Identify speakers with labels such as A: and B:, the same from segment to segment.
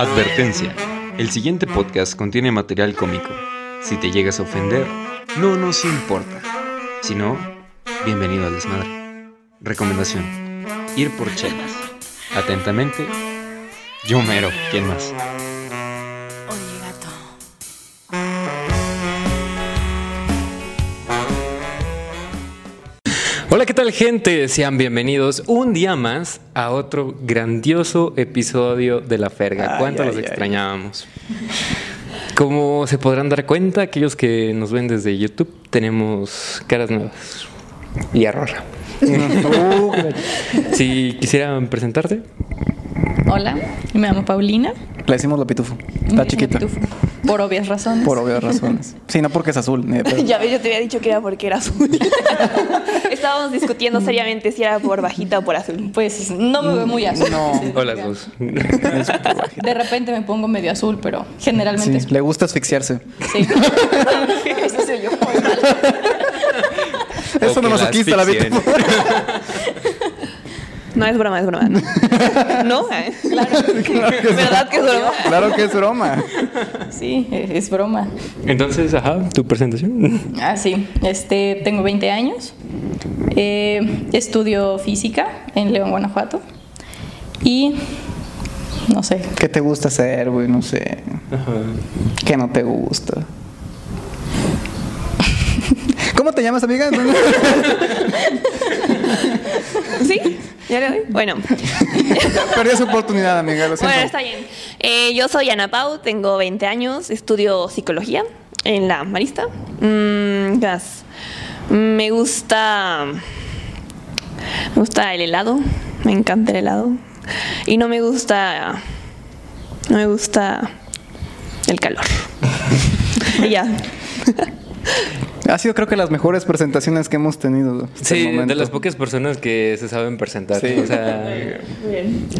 A: Advertencia. El siguiente podcast contiene material cómico. Si te llegas a ofender, no nos importa. Si no, bienvenido al desmadre. Recomendación. Ir por chelas. Atentamente, yo mero. ¿Quién más? Tal gente? Sean bienvenidos un día más a otro grandioso episodio de La Ferga. ¿Cuánto
B: ay,
A: los
B: ay.
A: extrañábamos? Como se podrán dar cuenta, aquellos que nos ven desde YouTube, tenemos caras nuevas y arroja.
B: Uh,
A: si quisieran presentarte,
C: Hola, me llamo Paulina.
B: Le decimos la pitufo. Está chiquita.
C: Pitufo, Por obvias razones.
B: Por obvias razones. Sí, no porque es azul. ni de pedo.
D: Ya ves, yo te había dicho que era porque era azul. Estábamos discutiendo seriamente si era por bajita o por azul.
C: Pues no me veo muy azul.
B: No.
A: O las dos.
C: De repente me pongo medio azul, pero generalmente
B: Sí, le gusta asfixiarse.
C: sí.
D: Eso se oyó muy mal.
B: Es
A: O
B: una
A: que la asfixien.
B: pitufo.
D: No, es broma, es broma. ¿No? ¿Verdad que es broma?
B: Claro que es broma.
C: Sí, es es broma.
A: Entonces, ajá, tu presentación.
C: Ah, sí. Este, tengo 20 años. Eh, estudio física en León, Guanajuato. Y no sé.
B: ¿Qué te gusta hacer, güey? No sé. ¿Qué no te gusta? ¿Cómo te llamas, amiga?
D: ¿Sí? ¿Ya le doy? Bueno.
B: Perdí su oportunidad, amiga. Lo siento.
D: Bueno, está bien. Eh, yo soy Ana Pau, tengo 20 años, estudio psicología en la Marista. Mm, ¿qué más? Me gusta. Me gusta el helado, me encanta el helado. Y no me gusta. No me gusta el calor. y ya.
B: Ha sido creo que las mejores presentaciones que hemos tenido. hasta
A: Sí,
B: el
A: de las pocas personas que se saben presentar.
B: Sí.
A: O sea,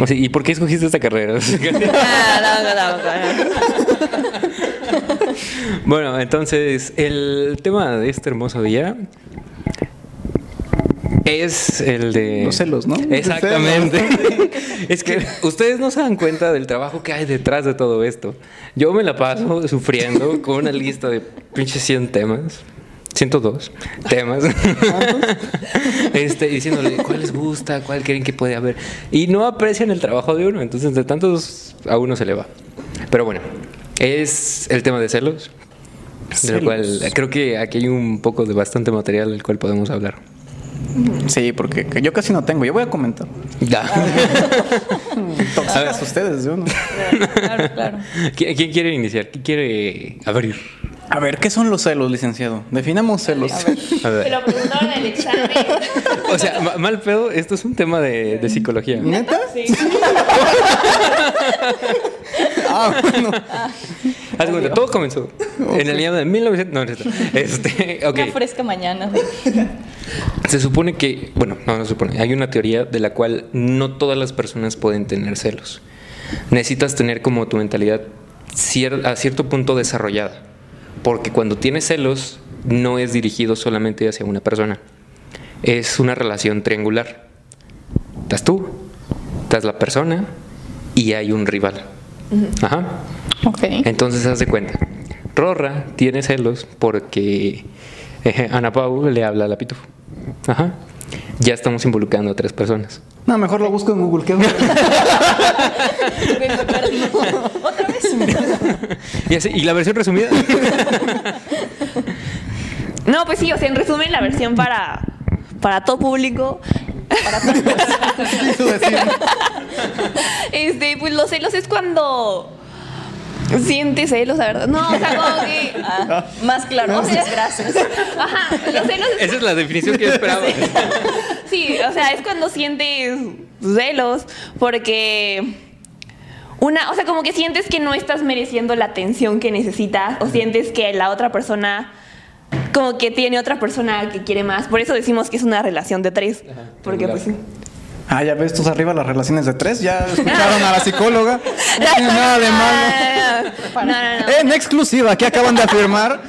A: o sea, ¿y por qué escogiste esta carrera?
D: Ah, no, no, no, no.
A: bueno, entonces, el tema de este hermoso día es el de...
B: Los celos, ¿no?
A: Exactamente. es que ustedes no se dan cuenta del trabajo que hay detrás de todo esto. Yo me la paso sufriendo con una lista de pinches 100 temas. 102 temas. este, diciéndole cuál les gusta, cuál creen que puede haber. Y no aprecian el trabajo de uno. Entonces, de tantos, a uno se le va. Pero bueno, es el tema de celos. De lo cual creo que aquí hay un poco de bastante material del cual podemos hablar.
B: Sí, porque que yo casi no tengo. Yo voy a comentar. Tóxicas ustedes, yo no.
C: Claro, claro.
A: ¿Qui- ¿Quién quiere iniciar? ¿Quién quiere abrir?
B: A ver, ¿qué son los celos, licenciado? Definamos celos.
A: A ver.
D: Te lo preguntaron en el examen.
A: O sea, ma- mal pedo, esto es un tema de, de psicología.
B: ¿Neta?
D: Sí.
B: Ah, bueno.
A: Cuenta, todo comenzó en el año de 1900. No, no, no. Este, ok.
C: Una fresca mañana.
A: Se supone que, bueno, no, no se supone. Hay una teoría de la cual no todas las personas pueden tener celos. Necesitas tener como tu mentalidad cier- a cierto punto desarrollada. Porque cuando tienes celos, no es dirigido solamente hacia una persona. Es una relación triangular. Estás tú, estás la persona y hay un rival. Ajá.
C: Ok.
A: Entonces, haz de cuenta. Rorra tiene celos porque eh, Ana Pau le habla a la pitufo. Ajá. Ya estamos involucrando a tres personas.
B: No, mejor lo busco en Google. ¿qué?
C: Otra vez.
A: Y, así- y la versión resumida.
D: No, pues sí, o sea, en resumen, la versión para, para todo público. Para. Este, pues los celos es cuando sientes celos, la verdad. No, o sea, como que.
C: Ah, más claro. Muchas gracias.
D: Ajá, los celos es
A: Esa es la definición que yo esperaba.
D: Sí, o sea, es cuando sientes celos, porque una, o sea, como que sientes que no estás mereciendo la atención que necesitas, o sientes que la otra persona como que tiene otra persona que quiere más. Por eso decimos que es una relación de tres. porque pues sí.
B: Ah, ya ves, tus arriba las relaciones de tres. Ya escucharon a la psicóloga. No tiene nada de malo.
D: No, no, no.
B: En exclusiva, que acaban de afirmar.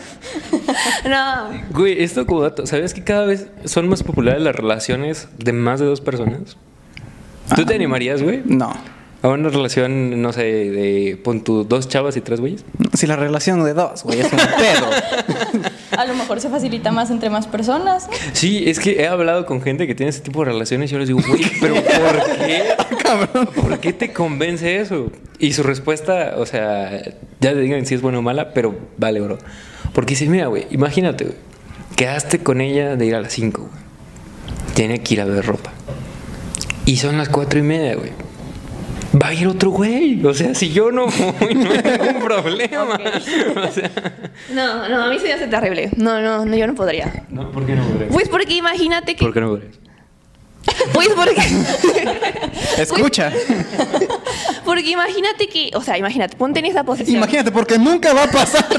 D: No.
A: Güey, esto como dato, ¿sabías que cada vez son más populares las relaciones de más de dos personas? ¿Tú te animarías, güey?
B: No.
A: A una relación, no sé, de pon tu dos chavas y tres güeyes.
B: Si la relación de dos, güey, es un pedo.
C: A lo mejor se facilita más entre más personas. ¿no?
A: Sí, es que he hablado con gente que tiene ese tipo de relaciones y yo les digo, güey, pero ¿por qué? Cabrón. ¿Por qué te convence eso? Y su respuesta, o sea, ya te digan si es buena o mala, pero vale, bro. Porque dice, mira, güey, imagínate, güey, quedaste con ella de ir a las 5, güey. Tiene que ir a ver ropa. Y son las cuatro y media, güey. Va a ir otro güey. O sea, si yo no voy, no hay ningún problema. O sea,
D: No, no, a mí se me hace terrible. No, no, no, yo no podría.
A: no, ¿por qué no podrías?
D: Pues porque imagínate que.
A: ¿Por qué no podrías?
D: Pues porque.
B: Escucha.
D: porque imagínate que. O sea, imagínate, ponte en esa posición.
B: Imagínate, porque nunca va a pasar.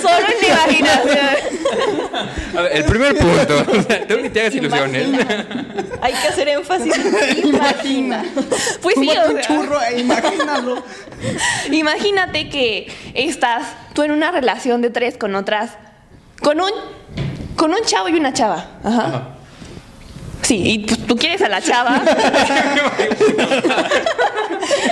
D: Solo en la imaginación.
A: A ver, el primer punto. O sea, tú ni te hagas ilusiones.
C: Hay que hacer énfasis. Imagina.
D: Pues sí, o
B: un
D: sea,
B: churro e imagínalo.
D: imagínate que estás tú en una relación de tres con otras. Con un. Con un chavo y una chava. Ajá. Sí, y pues, tú quieres a la chava.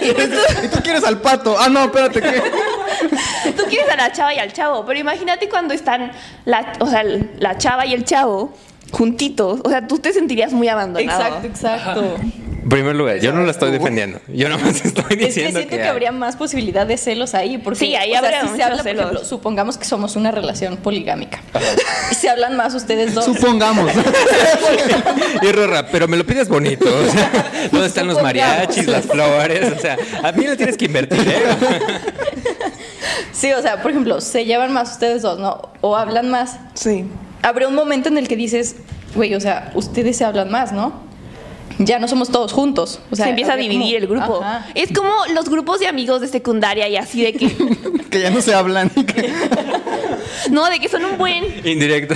D: y tú,
B: Y tú quieres al pato. Ah, no, espérate, ¿qué?
D: tú quieres a la chava y al chavo. Pero imagínate cuando están la, o sea, la chava y el chavo juntitos. O sea, tú te sentirías muy abandonado.
C: Exacto, exacto.
A: En primer lugar, yo no la estoy defendiendo. Yo nada más estoy
C: Es que
A: diciendo
C: siento que, habría más posibilidad de celos ahí. Porque,
D: Sí, ahí
C: o sea, se por
D: celos.
C: ejemplo, supongamos que somos una relación poligámica. Y se hablan más ustedes dos.
B: Supongamos.
A: Y Rorra, pero me lo pides bonito. O sea, ¿dónde están los mariachis, las flores? O sea, a mí le tienes que invertir, ¿eh?
C: Sí, o sea, por ejemplo, se llevan más ustedes dos, ¿no? O hablan más.
D: Sí.
C: Habrá un momento en el que dices, güey, o sea, ustedes se hablan más, ¿no? Ya no somos todos juntos. O sea,
D: se empieza a dividir
C: como-
D: el grupo.
C: Ajá.
D: Es como los grupos de amigos de secundaria y así de que.
B: que ya no se hablan.
D: no, de que son un buen.
A: Indirecto.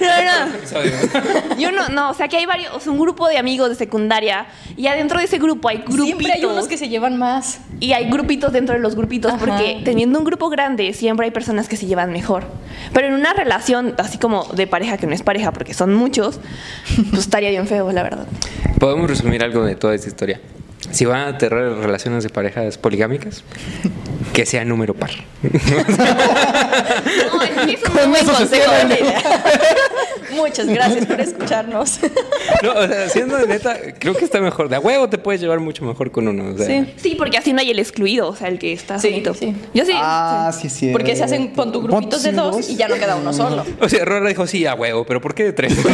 D: No, no. Yo no, no, o sea que hay varios, un grupo de amigos de secundaria y adentro de ese grupo hay grupitos.
C: Siempre hay unos que se llevan más.
D: Y hay grupitos dentro de los grupitos,
C: Ajá.
D: porque teniendo un grupo grande siempre hay personas que se llevan mejor. Pero en una relación así como de pareja que no es pareja, porque son muchos, pues estaría bien feo, la verdad.
A: Podemos resumir algo de toda esta historia. Si van a tener relaciones de parejas poligámicas, que sea número par.
D: No, es que es un buen consejo.
C: Muchas gracias por escucharnos.
A: No, o sea, siendo de neta, creo que está mejor. De a huevo te puedes llevar mucho mejor con uno. o sea.
C: Sí.
D: Sí, porque así no hay el excluido, o sea, el que está
C: Sí,
D: solito.
C: sí.
D: Yo sí.
B: Ah, sí, sí.
C: Porque se hacen con tu grupitos de dos y ya no queda uno solo.
A: O sea, Rora dijo, sí, a huevo, pero ¿por qué de tres?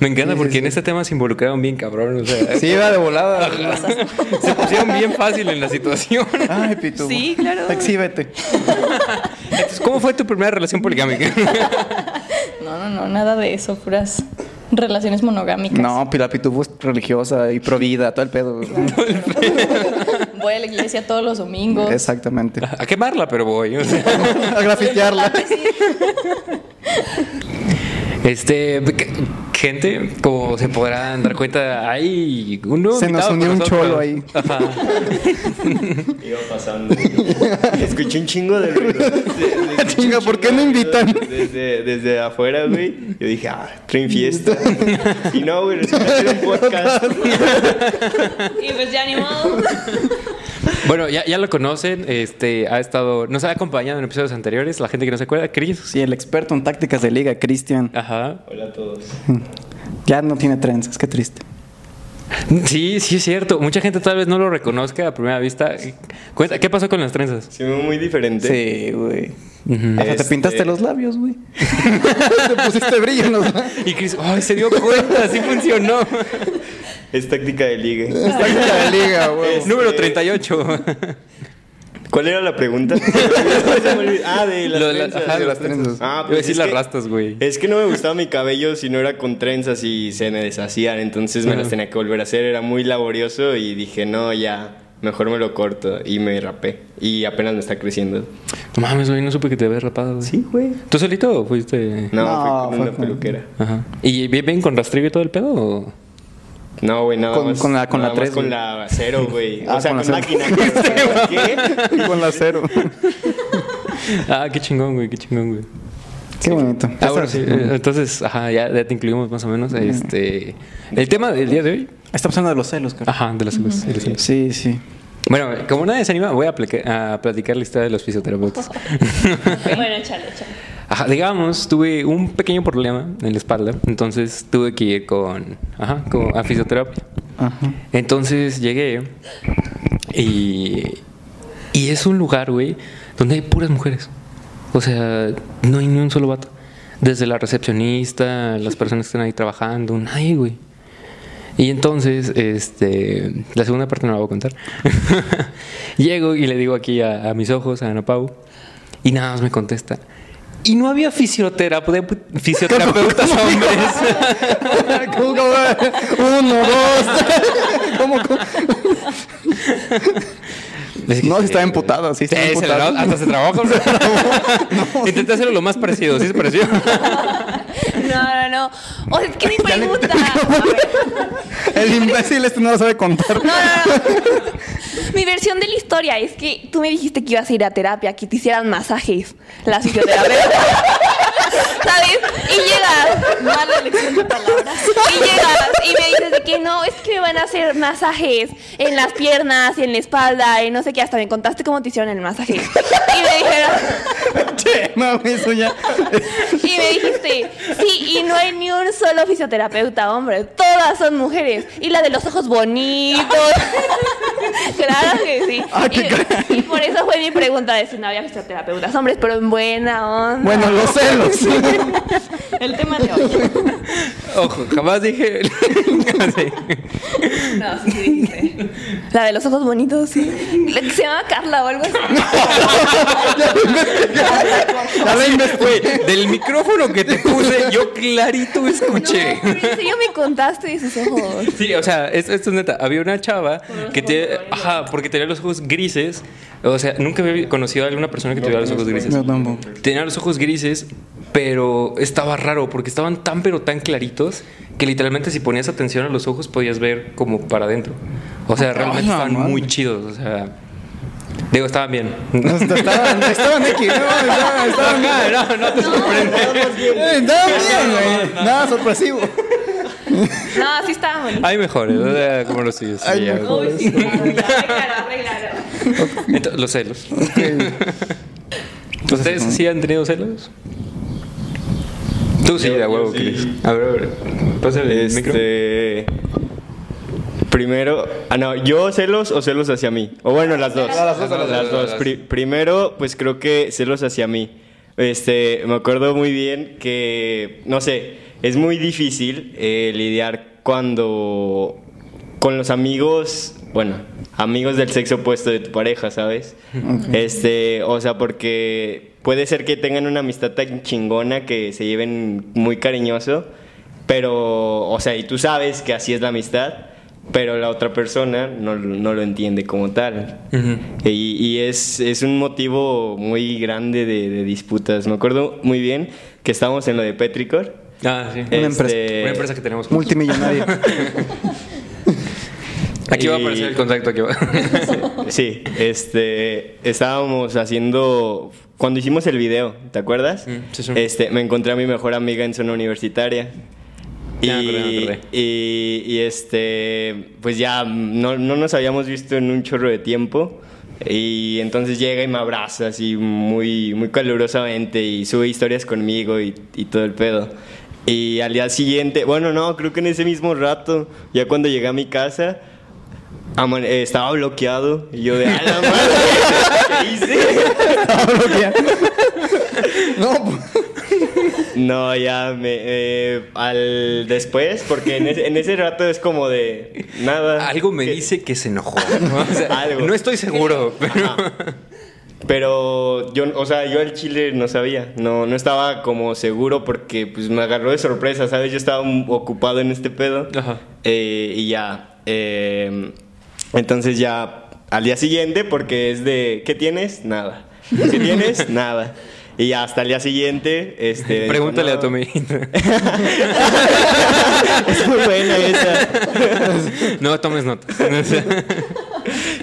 A: Me encanta porque en este tema se involucraron bien cabrón. O sea,
B: Sí, va de volada.
A: se pusieron bien fácil en la situación.
B: Ay, Pitu.
D: Sí, claro.
B: Exhíbete.
A: Entonces, ¿cómo fue tu primera relación poligámica?
C: No, no, no, nada de eso, puras relaciones monogámicas.
B: No, Pila Pitu es religiosa y provida, todo el pedo.
C: Voy a la iglesia todos los domingos.
B: Exactamente.
A: A quemarla, pero voy. o sea.
B: A grafitearla.
A: Este, gente, como se podrán dar cuenta, hay un nuevo
B: Se nos unió un
A: nosotros.
B: cholo ahí.
A: Ajá.
E: Iba pasando. Escuché un chingo de ruido. De- de- escuché
B: Chinga, ¿por qué no invitan?
E: Desde, desde afuera, güey. Yo dije, ah, traen fiesta. Y no, güey, resulta que era un podcast.
D: Y pues ya ni modo.
A: Bueno, ya, ya lo conocen, este, ha estado, nos ha acompañado en episodios anteriores, la gente que no se acuerda, Chris.
B: Sí, el experto en tácticas de liga, Cristian.
A: Ajá.
E: Hola a todos.
B: Ya no tiene trenzas, qué triste.
A: Sí, sí es cierto. Mucha gente tal vez no lo reconozca a primera vista. Cuenta, ¿qué pasó con las trenzas?
E: Se ve muy diferente.
B: Sí, güey. Hasta te
E: Este-
B: pintaste los labios, güey. te pusiste brillo en los labios.
A: Y Chris, ay, se dio cuenta, sí funcionó.
E: Es táctica de liga.
B: Táctica de liga, güey.
A: Número 38.
E: ¿Cuál era la pregunta? Ah, de las
A: Lo de la-
E: trenzas.
A: ajá, de
B: las trenzas.
E: Ah,
A: Iba a decir
E: es
A: las
E: que-
A: rastas, güey.
E: Es que no me gustaba mi cabello si no era con trenzas y se me deshacían. Entonces me las tenía que volver a hacer. Era muy laborioso y dije, no, ya, mejor me lo corto. Y me rapé. Y apenas me está creciendo.
A: No mames, güey, no supe que te habías rapado. güey.
E: güey.
A: ¿Tú solito o fuiste?
E: No,
B: No,
E: fue con
B: fue
E: una
B: con-
E: peluquera.
A: Ajá. ¿Y bien, bien con rastrillo y todo el pedo? o?
E: No, güey, nada
B: Con-
E: más.
B: con la- con la
E: nada más
B: tres,
E: con la cero, güey.
B: Ah,
E: o sea,
B: con
E: con,
B: la
E: máquina. ¿Qué?
B: Con la cero.
A: Ah, qué chingón, güey, qué chingón, güey.
B: Qué bonito.
A: Ah, bueno, sí. eh, Entonces, ajá, ya, ya te incluimos más o menos. Este, el tema del día de hoy.
B: Está pasando de los celos, cara.
A: Ajá, de los celos.
B: Sí, sí.
A: Bueno, como nadie se anima, voy a, platicar la historia de los fisioterapeutas.
D: Bueno, échale, échale.
A: Ajá, digamos, tuve un pequeño problema en la espalda, entonces tuve que ir con, ajá, con- a fisioterapia.
B: Ajá.
A: Entonces llegué y, y es un lugar, güey, donde hay puras mujeres. O sea, no hay ni un solo vato. Desde la recepcionista, las personas que están ahí trabajando, nadie, güey. Y entonces, este, la segunda parte no la voy a contar. Llego y le digo aquí a, a mis ojos, a Ana Pau, y nada más me contesta. Y no había fisioterapeuta, fisioterapeutas hombres.
B: ¿Cómo, cómo? Uno, dos. ¿Cómo, cómo?
A: Es que-
B: No, sí estaba emputado, sí estaba
A: Sí, se hasta se trabajó. Intenté hacerlo lo más parecido, ¿sí se pareció?
D: No, no, no. O sea, es que mi pregunta.
B: El imbécil este no lo sabe contar.
D: No, no, no. Mi versión de la historia es que tú me dijiste que ibas a ir a terapia, que te hicieran masajes, la fisioterapeuta. ¿Sabes? Y llegas. Mala elección de palabras. Y llegas y me dices de que no, es que me van a hacer masajes en las piernas, en la espalda, y no sé qué. Hasta me contaste cómo te hicieron el masaje. Y me dijeron.
B: Che, no, eso ya.
D: Y me dijiste, sí, y no hay ni un solo fisioterapeuta hombre, todas son mujeres. Y la de los ojos bonitos. claro que sí.
B: Ah, qué
D: y, y por eso fue mi pregunta de si no había fisioterapeutas hombres, pero en buena onda.
B: Bueno, los celos.
D: El tema de hoy.
A: Ojo, jamás dije.
D: No, sí, dijiste. La de los ojos bonitos, sí. La que se llama Carla o algo así.
B: Ya la investigué.
A: Güey, del micrófono que te puse, yo clarito escuché.
D: No, en serio me contaste de sus ojos.
A: Sí, o sea, esto, esto es neta. Había una chava que tiene. Ajá, porque tenía los ojos grises. O sea, nunca había conocido a alguna persona que tuviera los ojos grises.
B: No, tampoco.
A: Tenía los ojos grises, pero estaba raro porque estaban tan pero tan claritos que literalmente si ponías atención a los ojos podías ver como para adentro. O sea, realmente
B: Ay, la
A: estaban
B: madre.
A: muy chidos. O sea, digo, estaban bien.
B: Estaban, estaban X, no, estaban, estaban
A: No, no, no te sorprende.
B: Eh, Estaban bien, güey. Nada sorpresivo.
D: No, sí estaba bonito.
A: Hay mejores, o sea, como los tuyos. sí,
B: Hay mejores.
D: Uy, sí,
A: los celos. ¿Ustedes sí han tenido celos? Tú sí,
E: Yo-
A: de huevo. Chris. A ver, a ver. Pásale el micro.
E: Este. Primero, ah, no, yo celos o celos hacia mí. O bueno, las dos.
A: Las dos, las dos,
E: Pri- primero, pues creo que celos hacia mí. Este, me acuerdo muy bien que, no sé, es muy difícil eh, lidiar cuando con los amigos, bueno, amigos del sexo opuesto de tu pareja, ¿sabes? Este, o sea, porque puede ser que tengan una amistad tan chingona que se lleven muy cariñoso, pero, o sea, y tú sabes que así es la amistad, pero la otra persona no, no lo entiende como tal. Y, y es, es un motivo muy grande de, de disputas. Me acuerdo muy bien que estábamos en lo de Petricor.
A: Ah, sí.
B: Una empresa.
A: Una empresa que tenemos. juntos. Aquí va a aparecer el contacto. Aquí va.
E: Sí, este, estábamos haciendo, cuando hicimos el video, ¿te acuerdas?
A: Mm, sí, sí.
E: Este, me encontré a mi mejor amiga en zona universitaria. Y,
A: acordé.
E: y, y, este, pues ya no, no nos habíamos visto en un chorro de tiempo. Y entonces llega y me abraza así muy, muy calurosamente y sube historias conmigo y, y todo el pedo. Y al día siguiente, bueno, no, creo que en ese mismo rato, ya cuando llegué a mi casa, eh, estaba bloqueado. Y yo de, a la madre, ¿qué hice?
B: Que ya- No, pues,
E: No, ya me. eh, al después, porque en ese, en ese rato es como de. Nada.
A: Algo me
E: que-
A: dice que se enojó. ¿no? O sea,
E: Algo.
A: no estoy seguro, pero.
E: Ajá. Pero yo, o sea, yo al chile no sabía, no, no estaba como seguro porque pues me agarró de sorpresa, ¿sabes? Yo estaba ocupado en este pedo
A: Ajá.
E: Eh, y ya, eh, entonces ya al día siguiente porque es de, ¿qué tienes? Nada. ¿Qué tienes? Nada. Y hasta el día siguiente, este... dijo,
A: Pregúntale a
E: "No".
A: tu amiguita.
E: Es muy buena esa.
A: no tomes notas.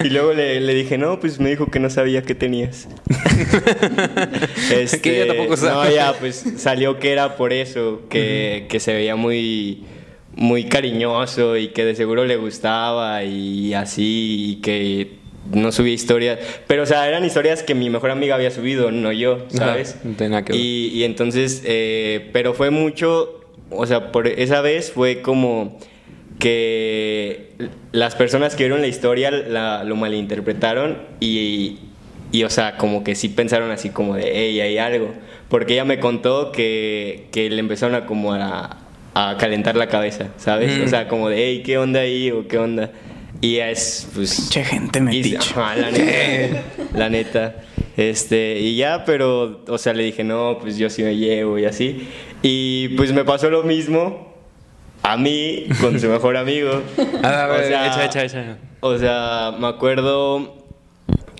E: Y luego le, le dije, no, pues me dijo que no sabía qué tenías. Este,
A: Que ella tampoco sabe.
E: No, ya, pues salió que era por eso, que, que se veía muy, muy cariñoso y que de seguro le gustaba y así, y que no subía historias. Pero, o sea, eran historias que mi mejor amiga había subido, no yo, ¿sabes?
A: No nada que ver.
E: Y, y entonces, eh, pero fue mucho, o sea, por esa vez fue como que las personas que vieron la historia la- lo malinterpretaron y, y, o sea, como que sí pensaron así como de, hey, hay algo. Porque ella me contó que, que le empezaron a como a, a calentar la cabeza, ¿sabes?
A: Mm.
E: O sea, como de, hey, ¿qué onda ahí? o qué onda. Y es, pues...
B: Pinche gente
E: y-
B: metiche.
E: ajá, la neta. la neta. Este, y ya, pero, o sea, le dije, no, pues yo sí me llevo y así. Y pues me pasó lo mismo a mí con su mejor amigo.
A: A ver,
E: O sea,
A: echa, echa, echa.
E: O sea, me acuerdo,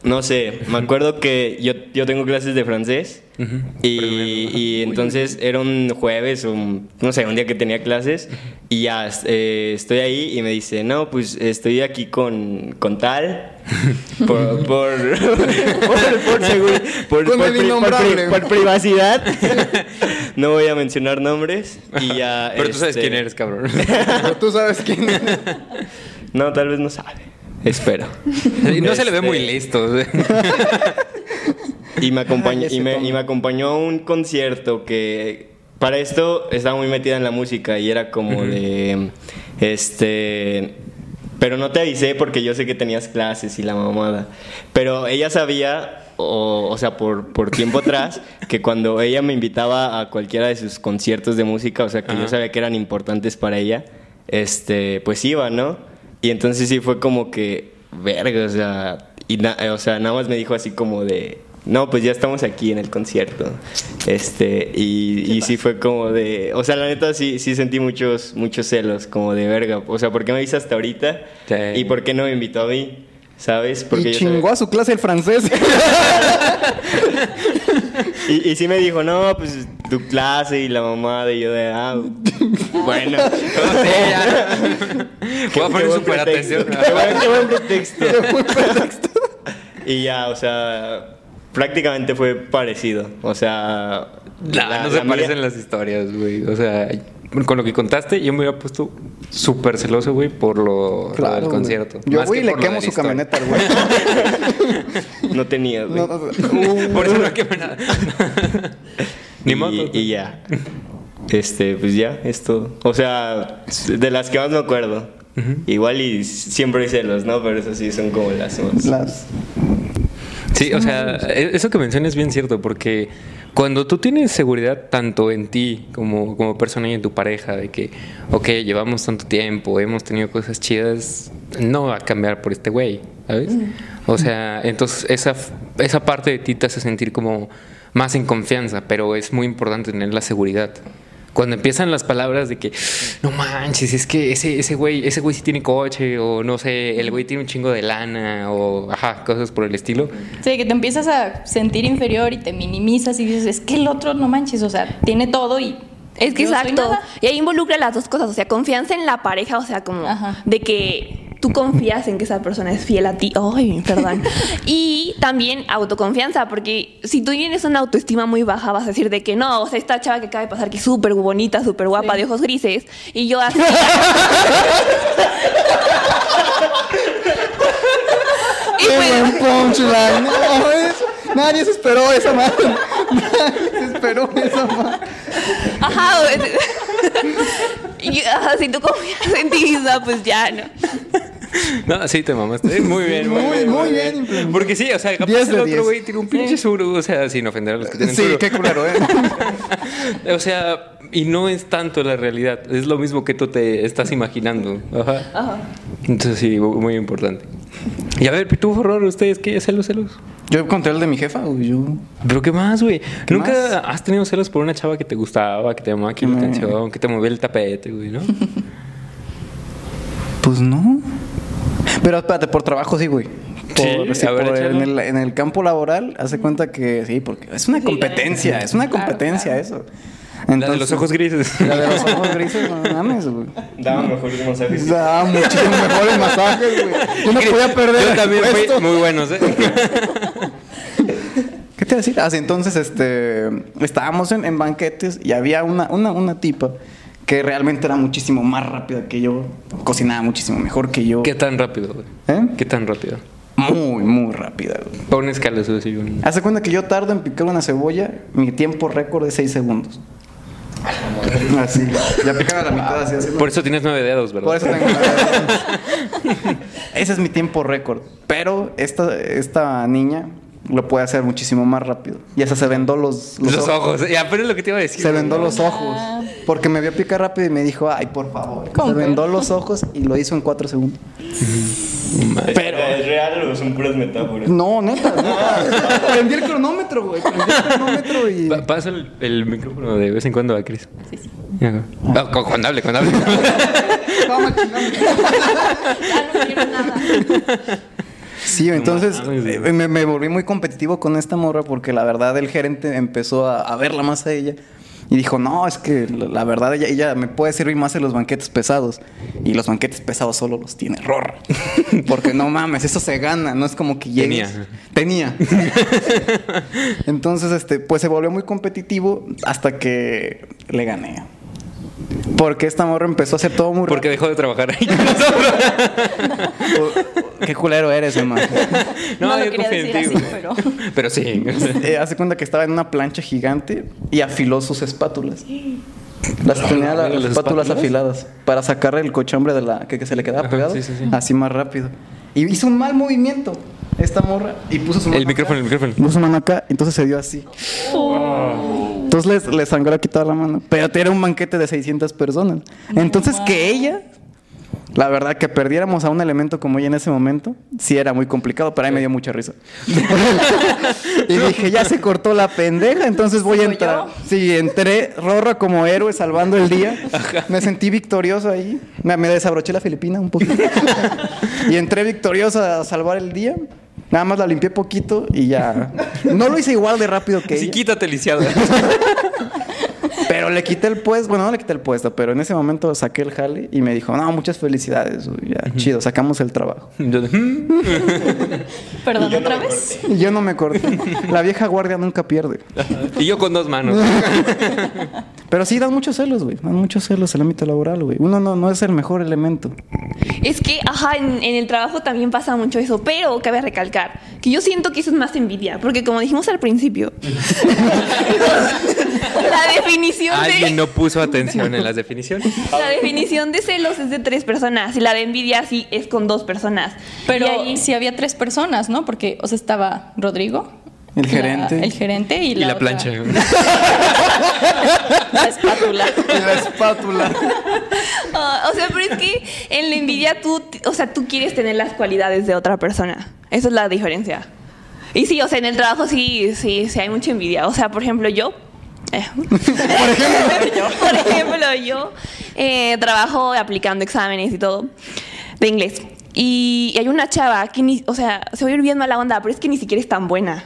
E: no sé, me acuerdo que yo, yo tengo clases de francés
A: Ujú.
E: y, y entonces era un jueves o un- no sé, un día que tenía clases y ya eh, estoy ahí y me dice, no, pues estoy aquí con, con tal. Por, por, por, por, seguro- por- por pri- por pri-
B: innombrable.
E: por privacidad. no voy a mencionar nombres y ya.
A: Pero tú sabes
E: este,
A: quién eres, cabrón.
B: Pero tú sabes quién es.
E: No, tal vez no sabe. Espero.
A: Y no se le ve
E: Este,
A: muy listo.
E: Y me acompañó, y me, y me acompañó a un concierto que para esto estaba muy metida en la música y era como de este pero no te avisé porque yo sé que tenías clases y la mamada. Pero ella sabía o, o sea, por, por tiempo atrás, que cuando ella me invitaba a cualquiera de sus conciertos de música, o sea, que
A: Ajá.
E: yo sabía que eran importantes para ella, este, pues iba, ¿no? Y entonces sí fue como que, verga, o sea, y na- o sea, nada más me dijo así como de, no, pues ya estamos aquí en el concierto. Este, y, y sí fue como de, o sea, la neta sí, sí sentí muchos, muchos celos, como de verga, o sea, ¿por qué me avisas hasta ahorita?
A: Sí.
E: ¿Y por qué no me invitó a mí? ¿Sabes?
B: y
E: yo sabía-
B: chingó a su clase el francés.
E: y, y sí me dijo, no, pues tu clase y la mamá de yo de, ah, bueno.
A: Sí, ya. Voy a poner súper atención.
E: pretexto. Qué buen- qué buen pretexto. y ya, o sea, prácticamente fue parecido. O sea,
A: No,
E: la-
A: no se
E: la mía-
A: parecen las historias, güey. O sea, con lo que contaste, yo me hubiera puesto súper celoso, güey, por lo, lo del concierto.
B: Yo
A: Más
B: voy y
A: que
B: le quemo su
A: historia.
B: camioneta al güey.
E: No tenía, güey.
B: No, no, no.
A: Por eso no quemo nada. Ni
E: y,
A: modo.
E: y ya. Este, pues ya, es todo. O sea, de las que más me acuerdo. Igual y siempre hay celos, ¿no? Pero eso sí son como las más.
B: Las-
A: Sí, o sea, e- eso que mencionas es bien cierto, porque cuando tú tienes seguridad tanto en ti como, como persona y en tu pareja, de que, ok, llevamos tanto tiempo, hemos tenido cosas chidas, no va a cambiar por este güey, ¿sabes? O sea, entonces esa, esa parte de ti te hace sentir como más en confianza, pero es muy importante tener la seguridad. Cuando empiezan las palabras de que, no manches, es que ese, ese güey, ese güey sí tiene coche, o no sé, el güey tiene un chingo de lana, o ajá, cosas por el estilo.
C: Sí, que te empiezas a sentir inferior y te minimizas y dices, es que el otro no manches, o sea, tiene todo y.
D: Es que
C: yo soy
D: exacto.
C: nada".
D: Y ahí involucra las dos cosas, o sea, confianza en la pareja, o sea, como
C: Ajá.
D: de que tú confías en que esa persona es fiel a ti. Ay, perdón. y también autoconfianza, porque si tú tienes una autoestima muy baja, vas a decir de que no, o sea, esta chava que acaba de pasar que es súper bonita, súper guapa,
C: Sí.
D: de ojos grises, y yo así. y
B: ¡Qué
D: pues,
B: punchline! No, es- Nadie se esperó esa madre. Nadie se esperó esa madre.
D: ajá, y, ajá, si tú confías en ti misma, pues ya, ¿no?
A: No, sí, te mamaste. Muy bien, muy,
B: Muy,
A: bien.
B: muy bien.
A: Porque sí, o sea, capaz
B: 10
A: el otro
B: 10.
A: güey tiene un pinche suru, o sea, sin ofender a los que tienen
B: Sí,
A: suru.
B: qué culero, ¿eh?
A: O sea, y no es tanto la realidad, es lo mismo que tú te estás imaginando. Ajá.
D: Ajá.
A: Entonces sí, muy importante. Y a ver, Pitufo Horror, ¿ustedes qué? ¿Celos, celos?
B: Yo conté el de mi jefa, güey. Yo.
A: ¿Pero qué más, güey?
B: ¿Qué
A: ¿Nunca
B: más?
A: has tenido celos por una chava que te gustaba, que te llamaba aquí la atención, que te movía el tapete, güey, no?
B: Pues no. Pero espérate, por trabajo sí, güey. Por,
A: Sí,
B: sí,
A: a ver,
B: por- en, el, en el campo laboral, hace cuenta que sí, porque es una competencia, es una competencia eso.
A: la de los ojos grises.
B: La de los ojos grises, no mames, güey.
E: Daba mejores masajes.
B: Da muchísimo mejores masajes, güey. Yo no podía perder
A: Yo también fui muy buenos, ¿eh?
B: ¿Qué te iba a decir? Así entonces, este, estábamos en, en banquetes y había una, una, una tipa que realmente era muchísimo más rápida que yo, cocinaba muchísimo mejor que yo.
A: ¿Qué tan rápido, güey?
B: ¿Eh?
A: ¿Qué tan rápido?
B: Muy, muy rápida, güey.
A: Pon una escala, eso sí. un-
B: Hace cuenta que yo tardo en picar una cebolla, mi tiempo récord es 6 segundos. Así, ya picaba la mitad así, así.
A: Por eso tienes nueve dedos, ¿verdad?
B: Por eso tengo Ese es mi tiempo récord. Pero esta, esta niña lo puede hacer muchísimo más rápido. Y hasta se vendó los,
A: Los, ojos. Ya, pero es lo que te iba a decir.
B: Se vendó los ojos. Porque me vio picar rápido y me dijo, ay, por favor.
C: ¿Cómo
B: Se vendó los ojos y lo hizo en 4 segundos.
E: Pero es real o son puras metáforas.
B: No, neta, neta. Prendí el cronómetro, güey. Prendí el cronómetro y.
A: Pa- Pasa el, el micrófono de vez en cuando a Chris. Sí, sí. cuando hable, cuando hable.
B: Vamos.
C: Ya no quiero nada.
B: Sí, entonces eh, me, me volví muy competitivo con esta morra porque la verdad el gerente empezó a, a verla más a ella y dijo, no, es que la, la verdad ella, ella me puede servir más en los banquetes pesados y los banquetes pesados solo los tiene Rorra. porque no mames, eso se gana, no es como que llegues.
A: Tenía.
B: Tenía. entonces, este, pues se volvió muy competitivo hasta que le gané. Porque esta morra empezó a hacer todo muy
A: Porque dejó de trabajar ahí.
B: Qué culero eres, hermano.
C: No lo
A: yo
C: quería
A: confío en
C: decir
A: ti,
C: así, pero-
A: Pero sí.
B: Eh, hace cuenta que estaba en una plancha gigante y afiló sus espátulas. Las tenía la-
A: ¿las
B: las espátulas
A: espátulas?
B: afiladas para sacar el cochambre de la que, que se le quedaba
A: Ajá,
B: pegado
A: sí, sí, sí.
B: así más rápido. Y hizo un mal movimiento esta morra y puso su mano
A: El micrófono,
B: acá.
A: el micrófono.
B: Puso su mano acá, entonces se dio así. Entonces le, le sangró aquí toda la mano. Pero era un banquete de 600 personas. Entonces que ella, la verdad, que perdiéramos a un elemento como ella en ese momento, sí era muy complicado, pero a mí me dio mucha risa. y dije, ya se cortó la pendeja, entonces voy a
C: ¿Sigo
B: entrar.
C: yo?
B: Sí, entré Rorra como héroe salvando el día. Me sentí victorioso ahí. Me, me desabroché la filipina un poquito. y entré victorioso a salvar el día. Nada más la limpié poquito y ya. No lo hice igual de rápido que
A: Sí,
B: ella.
A: quítate, lisiado.
B: Pero le quité el puesto, bueno, no le quité el puesto, pero en ese momento saqué el jale y me dijo, no, muchas felicidades, güey, ya, chido, sacamos el trabajo.
A: Yo.
C: Perdón, otra vez.
B: Y yo no me corté. La vieja guardia nunca pierde.
A: Y yo con dos manos.
B: Pero sí, dan muchos celos, güey, dan muchos celos el ámbito laboral, güey. Uno no, no es el mejor elemento.
D: Es que, ajá, en, en el trabajo también pasa mucho eso, pero cabe recalcar que yo siento que eso es más envidia, porque como dijimos al principio, la definición
A: Alguien
D: de
A: no puso atención en las definiciones.
D: la definición de celos es de tres personas y la de envidia sí es con dos personas.
C: Pero
D: Y ahí-
C: sí había tres personas, ¿no? Porque, o sea, estaba Rodrigo.
B: El
C: la-
B: gerente.
C: el gerente y,
A: Y
C: la,
A: la
C: otra-
A: plancha.
C: La espátula.
B: Y la espátula.
D: Ah, o sea, pero es que en la envidia tú, o sea, tú quieres tener las cualidades de otra persona. Esa es la diferencia. Y sí, o sea, en el trabajo sí, sí, sí hay mucha envidia. O sea, por ejemplo, yo. Eh, por ejemplo, yo. Por ejemplo, yo eh, trabajo aplicando exámenes y todo de inglés. Y hay una chava que ni, o sea, se oye bien mala onda, pero es que ni siquiera es tan buena.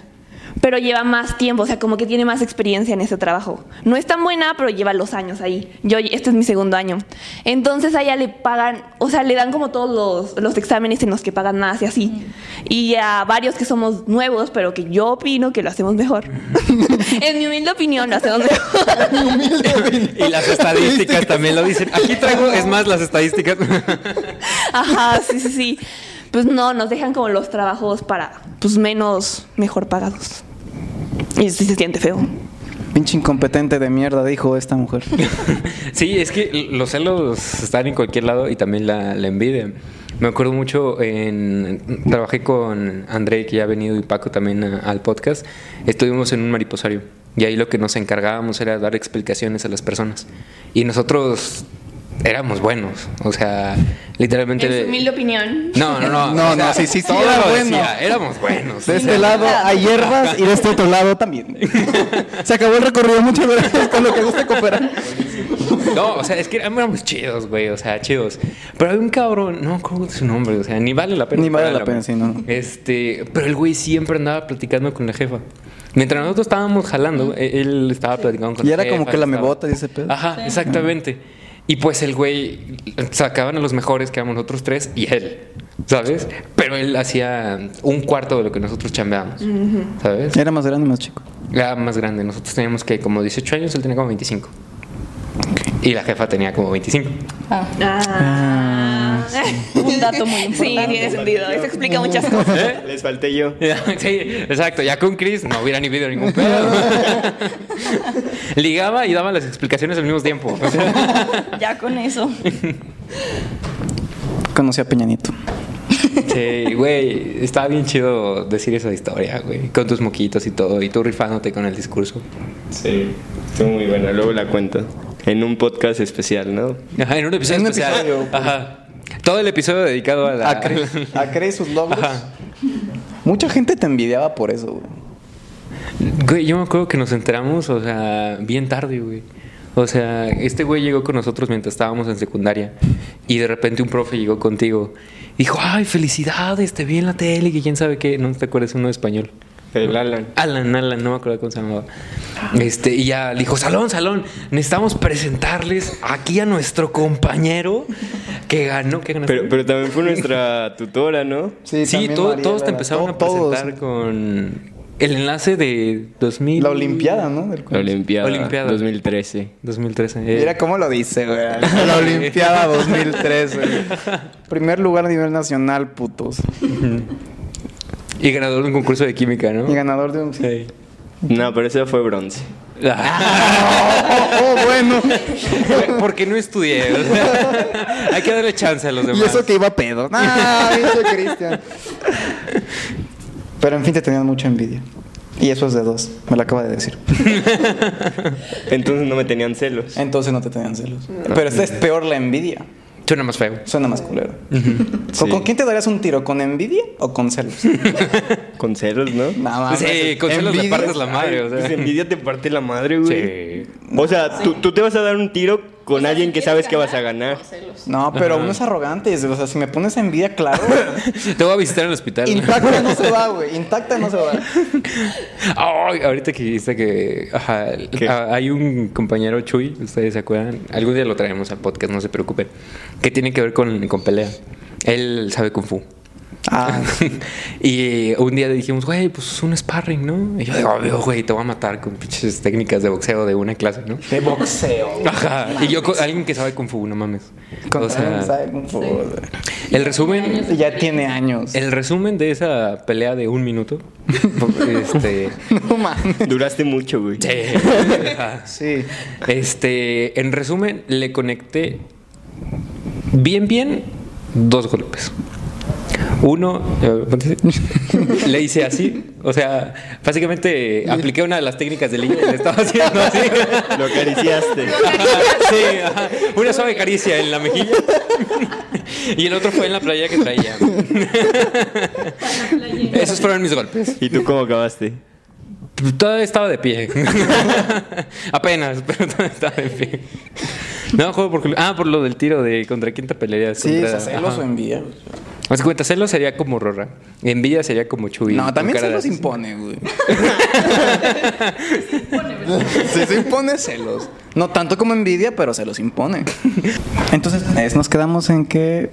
D: Pero lleva más tiempo, o sea, como que tiene más experiencia en ese trabajo. No es tan buena, pero lleva los años ahí. Yo, este es mi segundo año. Entonces a ella le pagan, o sea, le dan como todos los, los exámenes en los que pagan más y así. Y a varios que somos nuevos, pero que yo opino que lo hacemos mejor. en mi humilde opinión, lo hacemos mejor.
A: Y las estadísticas también lo dicen. Aquí traigo, es más, las estadísticas.
D: Ajá, sí, sí, sí. Pues no, nos dejan como los trabajos para, pues menos, mejor pagados. Y sí se siente feo.
B: Pinche incompetente de mierda, dijo esta mujer.
A: Sí, es que los celos están en cualquier lado y también la, la envidia. Me acuerdo mucho en. Trabajé con André, que ya ha venido, y Paco también a- al podcast. Estuvimos en un mariposario. Y ahí lo que nos encargábamos era dar explicaciones a las personas. Y nosotros éramos buenos. O sea, literalmente.
D: En su humilde opinión.
A: No, no, no.
B: No,
A: o sea,
B: no, sí, sí, sí,
A: todo
B: era
A: lo
B: bueno.
A: decía, Éramos buenos.
B: De este lado hay hierbas y de este otro lado también. Se acabó el recorrido, muchas gracias con lo que guste cooperar.
A: No, o sea, es que éramos chidos, güey, o sea, chidos. Pero hay un cabrón, no, ¿cómo es su nombre? O sea, ni vale la pena.
B: Ni vale la pena, sí, no.
A: Este, pero el güey siempre andaba platicando con la jefa. Mientras nosotros estábamos jalando, él estaba platicando con
B: Y
A: la
B: era como
A: jefa,
B: que la me bota y ese pedo.
A: Ajá, exactamente. Y pues el güey sacaban a los mejores, que éramos nosotros tres, y él, ¿sabes? Pero él hacía un cuarto de lo que nosotros chambeábamos, ¿sabes?
B: Era más grande más chico.
A: Era más grande. Nosotros teníamos que como 18 años, él tenía como 25. Y la jefa tenía como 25.
C: Ah,
D: Ah.
C: un dato muy
D: Sí,
C: importante.
D: tiene sentido. Eso explica muchas cosas.
A: ¿Eh?
E: Les falté yo.
A: Sí, exacto. Ya con Chris no hubiera ni habido ningún pedo. Ligaba y daba las explicaciones al mismo tiempo.
C: Ya con eso.
B: Conocí a Peñanito.
A: Sí, güey, estaba bien chido decir esa historia, güey, con tus moquitos y todo, y tú rifándote con el discurso.
E: Sí, estuvo muy buena. Luego la cuento. En un podcast especial, ¿no?
A: Ajá, en un episodio
B: En un
A: especial.
B: episodio.
A: Ajá. Todo el episodio dedicado a la...
B: A. A sus logros.
A: Ajá.
B: Mucha gente te envidiaba por eso, güey.
A: Güey, yo me acuerdo que nos enteramos, o sea, bien tarde, güey. O sea, este güey llegó con nosotros mientras estábamos en secundaria y de repente un profe llegó contigo. Dijo, ay, felicidades, te vi en la tele, que quién sabe qué. No te acuerdas uno español.
E: El Alan.
A: Alan, Alan, no me acuerdo cómo se llamaba. Este, y ya le dijo, salón, salón, necesitamos presentarles aquí a nuestro compañero que ganó. ¿Qué ganó?
E: Pero, pero también fue nuestra tutora, ¿no?
A: sí,
B: también
A: todo- todos te empezaron a
B: todos.
A: presentar con el enlace de 2000.
B: La Olimpiada, ¿no? Del-
E: La Olimpiada,
A: Olimpiada.
E: 2013.
A: 2013. eh.
B: Mira cómo lo dice, güey. La Olimpiada 2013. Primer lugar a nivel nacional, putos.
A: Y ganador de un concurso de química, ¿no?
B: Y ganador de un...
A: Sí.
E: No, pero eso fue bronce.
B: Oh, oh, bueno.
A: Porque no estudié. o sea, hay que darle chance a los demás.
B: Y eso que iba pedo. Ah, Cristian. Pero en fin, te tenían mucha envidia. Y eso es de dos. Me lo acaba de decir.
E: Entonces no me tenían celos.
B: Entonces no te tenían celos. Pero esta es peor la envidia.
A: Suena más feo.
B: Suena más culero. ¿Con,
E: Sí.
B: con quién te darías un tiro? ¿Con envidia o con celos?
E: Con celos, ¿no?
B: Nada más.
A: Sí, con celos le
B: Envidia.
A: partes la madre. O
E: Pues
A: sea.
E: envidia te parte la madre, güey.
A: Sí.
E: O sea, tú, tú te vas a dar un tiro con alguien que sabes que vas a ganar.
B: No, pero uno es arrogante. O sea, si me pones envidia, claro.
A: Te voy a visitar en el hospital.
B: Intacta no se va, güey. Intacta no se va.
A: Ay, ahorita que dijiste que ajá, ah, hay un compañero Chuy, ustedes se acuerdan, algún día lo traemos al podcast, no se preocupen, que tiene que ver con, con pelea. Él sabe kung fu.
B: Ah,
A: y un día le dijimos, güey, pues es un sparring, ¿no? Y yo digo, "Obvio, güey, te voy a matar con pinches técnicas de boxeo de una clase, ¿no?
B: de boxeo.
A: Ajá. Y yo, alguien que sabe kung fu, no mames.
B: Con-
A: O sea,
B: ¿sabe? Kung Fu,
A: el resumen,
B: Ya tiene años.
A: el resumen de esa pelea de un minuto, este,
B: No mames.
E: Duraste mucho, güey.
A: sí, ajá.
B: Sí.
A: Este, en resumen, le conecté bien, bien dos golpes. Uno, eh, le hice así, o sea, básicamente apliqué una de las técnicas de línea y le estaba haciendo así.
E: Lo acariciaste.
A: Sí, ajá. una suave caricia en la mejilla y el otro fue en la playa que traía. Esos fueron mis golpes.
E: ¿Y tú cómo acabaste?
A: Todavía estaba de pie. Apenas, pero todavía estaba de pie. No, juego por... Ah, por lo del tiro de contra quién te pelearías.
B: Sí,
A: contra...
B: celos
A: Ajá.
B: o envidia.
A: Haz de cuenta, celos sería como Rorra. Envidia sería como Chuy.
B: No, también
A: de
B: celos
A: asesino.
B: impone, güey. Sí, se impone celos. No tanto como envidia, pero se los impone. Entonces, es- nos quedamos en que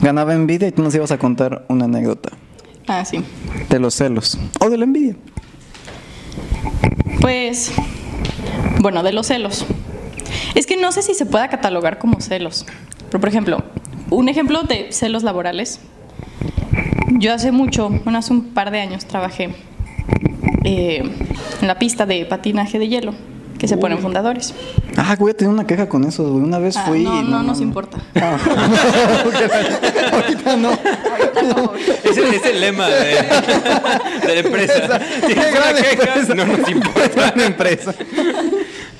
B: ganaba envidia y tú nos ibas a contar una anécdota
C: Ah, sí.
B: de los celos o de la envidia.
C: Pues, bueno, de los celos. Es que no sé si se pueda catalogar como celos. Pero, por ejemplo, un ejemplo de celos laborales. Yo hace mucho, bueno, hace un par de años trabajé eh, en la pista de patinaje de hielo que se ponen fundadores.
B: Ah, güey, tenía una queja con eso, güey. Una vez
C: Ah,
B: fui.
C: no, no nos importa.
B: Ah. Ahorita no.
C: Ahorita no.
A: Ese es el lema de, de la empresa.
B: Qué
A: Tienes
B: gran
A: una queja,
B: empresa.
A: no nos importa.
B: Gran empresa.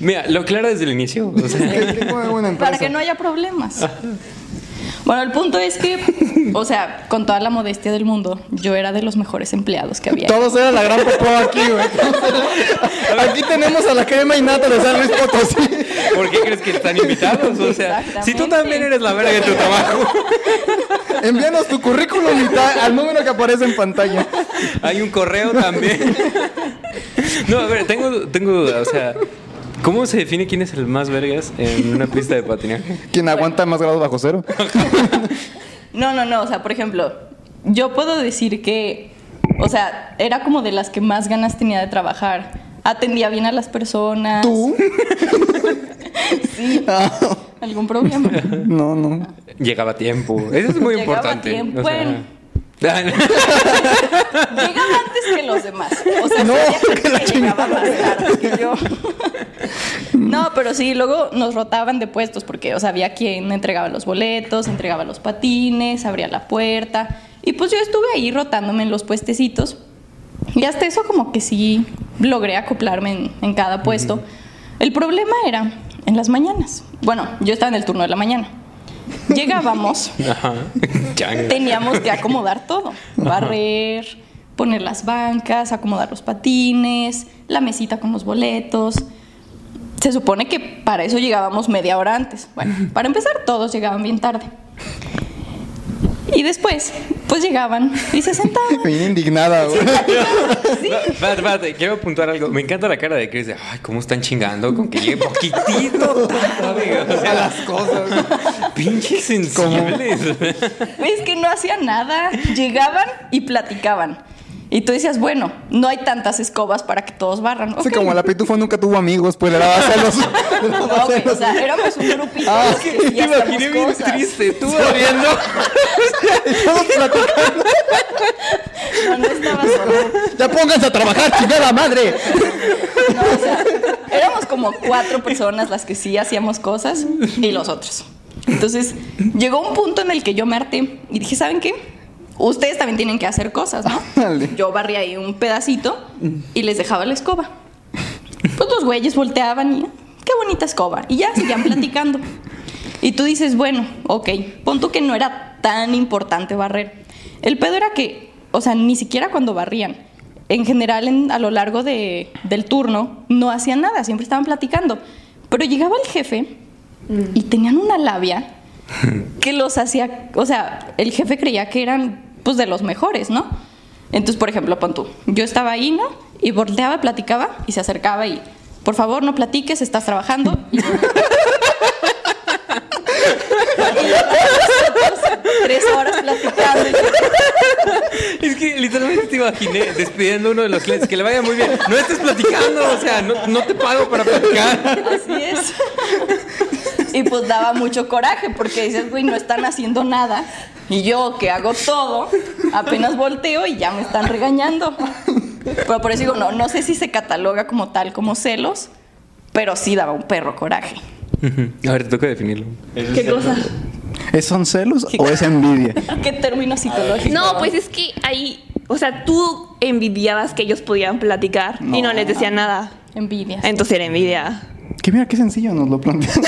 A: Mira, lo aclara desde el inicio. O sea.
C: Para que no haya problemas. Bueno, el punto es que, o sea, con toda la modestia del mundo, yo era de los mejores empleados que había.
B: Todos eran la gran popó aquí, güey. Aquí tenemos a la crema innata de San Luis Potosí.
A: ¿por qué crees que están invitados? O sea, si tú también eres la verga de tu trabajo,
B: Envíanos tu currículum al número que aparece en pantalla.
A: hay un correo también. No, a ver, tengo, tengo duda. O sea, ¿cómo se define quién es el más vergas en una pista de patinaje?
B: ¿Quién aguanta más grados bajo cero?
C: No, no, no. O sea, por ejemplo, yo puedo decir que, o sea, era como de las que más ganas tenía de trabajar. Atendía bien a las personas.
B: ¿Tú?
C: Sí.
B: Ah,
C: ¿Algún problema?
B: no, no.
A: Llegaba a tiempo. Eso es muy
C: Llegaba a
A: importante.
C: tiempo.
A: O sea-
C: Bueno. Llegaba antes que los demás. O sea,
B: No, que la
C: llegaba más tarde que yo. No, pero sí, luego nos rotaban de puestos porque, o sea, había quien entregaba los boletos, entregaba los patines, abría la puerta. Y pues yo estuve ahí rotándome en los puestecitos. Y hasta eso como que sí logré acoplarme en, en cada puesto. El problema era en las mañanas. Bueno, yo estaba en el turno de la mañana. Llegábamos
A: Ajá.
C: Teníamos que acomodar todo. Barrer, poner las bancas, acomodar los patines, la mesita con los boletos. Se supone que para eso llegábamos media hora antes. Bueno, para empezar, todos llegaban bien tarde. Y después, pues llegaban y se sentaban.
B: Bien indignada, güey.
C: Sí.
A: Espérate, espérate, quiero apuntar algo. Me encanta la cara de Chris de, ay, cómo están chingando con que llegue poquitito tarde. O sea, las cosas. Pinches sensibles.
C: Es que no hacían nada. Llegaban y platicaban. Y tú decías, bueno, no hay tantas escobas para que todos barran.
B: Así
C: Ok.
B: como la pitufo nunca tuvo amigos, pues le daba celos.
C: No, o sea, éramos un grupito
B: Ah,
C: que
A: Te
C: sí hacíamos
A: imaginé bien
C: cosas.
A: triste. Tú viendo.
B: Todos platicando.
C: No, no estaba solo.
B: Ya pónganse a trabajar, chingada madre.
C: No, o sea, éramos como cuatro personas las que sí hacíamos cosas y los otros. Entonces, llegó un punto en el que yo me harté y dije, ¿saben qué? Ustedes también tienen que hacer cosas, ¿no?
B: Dale.
C: Yo barría ahí un pedacito y les dejaba la escoba. Pues los güeyes volteaban y, qué bonita escoba. Y ya seguían platicando. Y tú dices, bueno, ok, pon tú que no era tan importante barrer. El pedo era que, o sea, ni siquiera cuando barrían. En general, en- a lo largo de- del turno, no hacían nada, siempre estaban platicando. Pero llegaba el jefe y tenían una labia que los hacía, o sea, el jefe creía que eran, pues, de los mejores, ¿no? Entonces, por ejemplo, pon tú, yo estaba ahí, ¿no? Y volteaba, platicaba y se acercaba y, por favor, no platiques, estás trabajando. Y tres horas platicando.
A: Es que literalmente te imaginé despidiendo a uno de los clientes que le vaya muy bien. No estés platicando, o sea, no, no te pago para platicar.
C: Así es. Y pues daba mucho coraje porque dices, güey, no están haciendo nada. Y yo que hago todo, apenas volteo y ya me están regañando. Pero por eso digo, no, no sé si se cataloga como tal, como celos, pero sí daba un perro coraje.
A: A ver, te toca definirlo.
C: ¿Qué cosa?
B: ¿Es son celos o es envidia?
C: ¿Qué término psicológico?
D: No, pues es que ahí, o sea, tú envidiabas que ellos podían platicar y no les decía nada.
C: Envidia.
D: Entonces era envidia.
B: Que mira qué sencillo nos lo plantean.